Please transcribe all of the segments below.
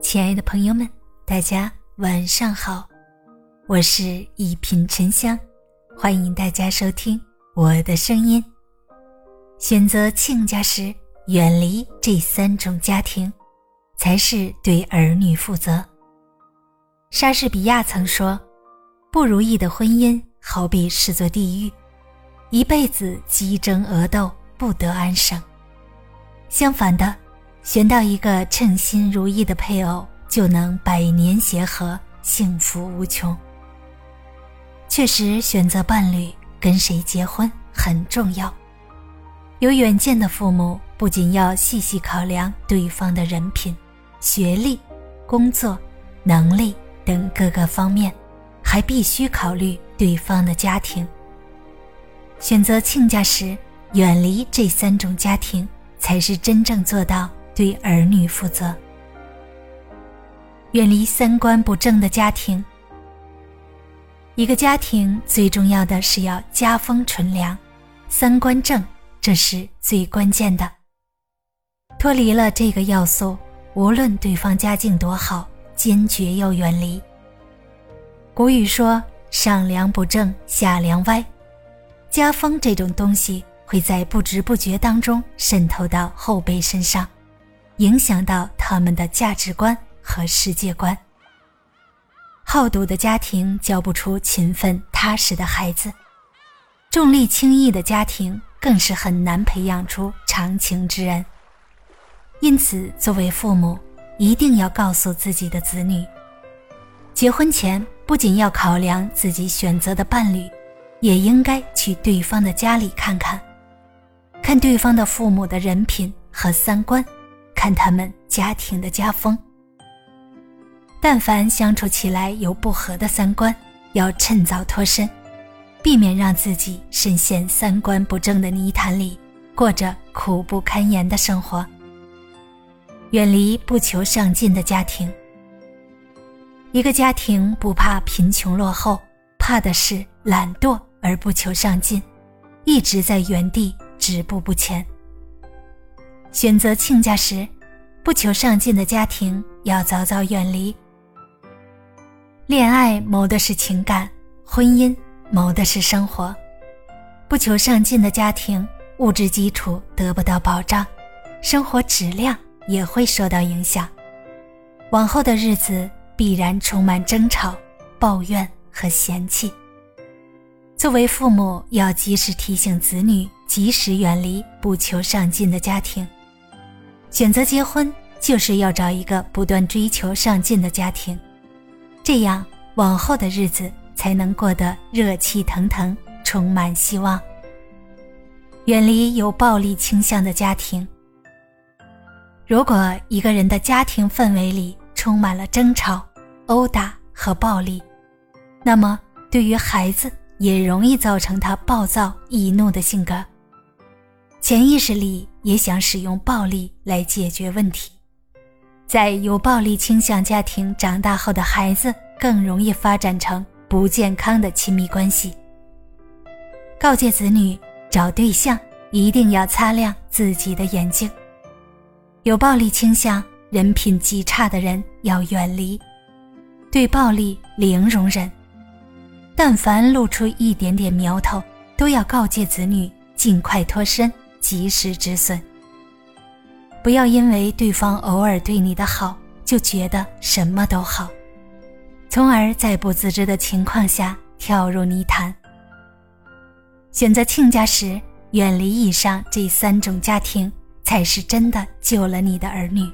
亲爱的朋友们，大家晚上好，我是一品沉香，欢迎大家收听我的声音。选择亲家时，远离这三种家庭，才是对儿女负责。莎士比亚曾说：“不如意的婚姻好比是座地狱，一辈子激争恶斗，不得安生。”相反的。选到一个称心如意的配偶，就能百年协和，幸福无穷。确实，选择伴侣跟谁结婚很重要。有远见的父母不仅要细细考量对方的人品、学历、工作、能力等各个方面，还必须考虑对方的家庭。选择亲家时，远离这三种家庭，才是真正做到。对儿女负责，远离三观不正的家庭。一个家庭最重要的是要家风纯良，三观正，这是最关键的。脱离了这个要素，无论对方家境多好，坚决要远离。古语说：“上梁不正下梁歪”，家风这种东西会在不知不觉当中渗透到后辈身上。影响到他们的价值观和世界观。好赌的家庭教不出勤奋踏实的孩子，重利轻义的家庭更是很难培养出长情之人。因此，作为父母，一定要告诉自己的子女，结婚前不仅要考量自己选择的伴侣，也应该去对方的家里看看，看对方的父母的人品和三观。看他们家庭的家风，但凡相处起来有不合的三观，要趁早脱身，避免让自己深陷三观不正的泥潭里，过着苦不堪言的生活。远离不求上进的家庭。一个家庭不怕贫穷落后，怕的是懒惰而不求上进，一直在原地止步不前。选择亲家时，不求上进的家庭要早早远离。恋爱谋的是情感，婚姻谋的是生活。不求上进的家庭，物质基础得不到保障，生活质量也会受到影响。往后的日子必然充满争吵、抱怨和嫌弃。作为父母，要及时提醒子女，及时远离不求上进的家庭。选择结婚，就是要找一个不断追求上进的家庭，这样往后的日子才能过得热气腾腾，充满希望。远离有暴力倾向的家庭。如果一个人的家庭氛围里充满了争吵、殴打和暴力，那么对于孩子也容易造成他暴躁易怒的性格。潜意识里也想使用暴力来解决问题，在有暴力倾向家庭长大后的孩子更容易发展成不健康的亲密关系。告诫子女找对象一定要擦亮自己的眼睛，有暴力倾向、人品极差的人要远离，对暴力零容忍，但凡露出一点点苗头，都要告诫子女尽快脱身。及时止损。不要因为对方偶尔对你的好，就觉得什么都好，从而在不自知的情况下跳入泥潭。选择亲家时，远离以上这三种家庭，才是真的救了你的儿女。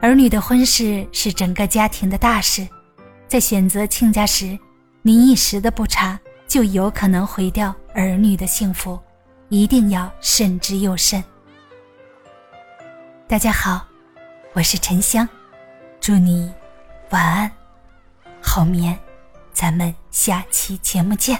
儿女的婚事是整个家庭的大事，在选择亲家时，你一时的不察，就有可能毁掉儿女的幸福。一定要慎之又慎。大家好，我是沉香，祝你晚安，好眠，咱们下期节目见。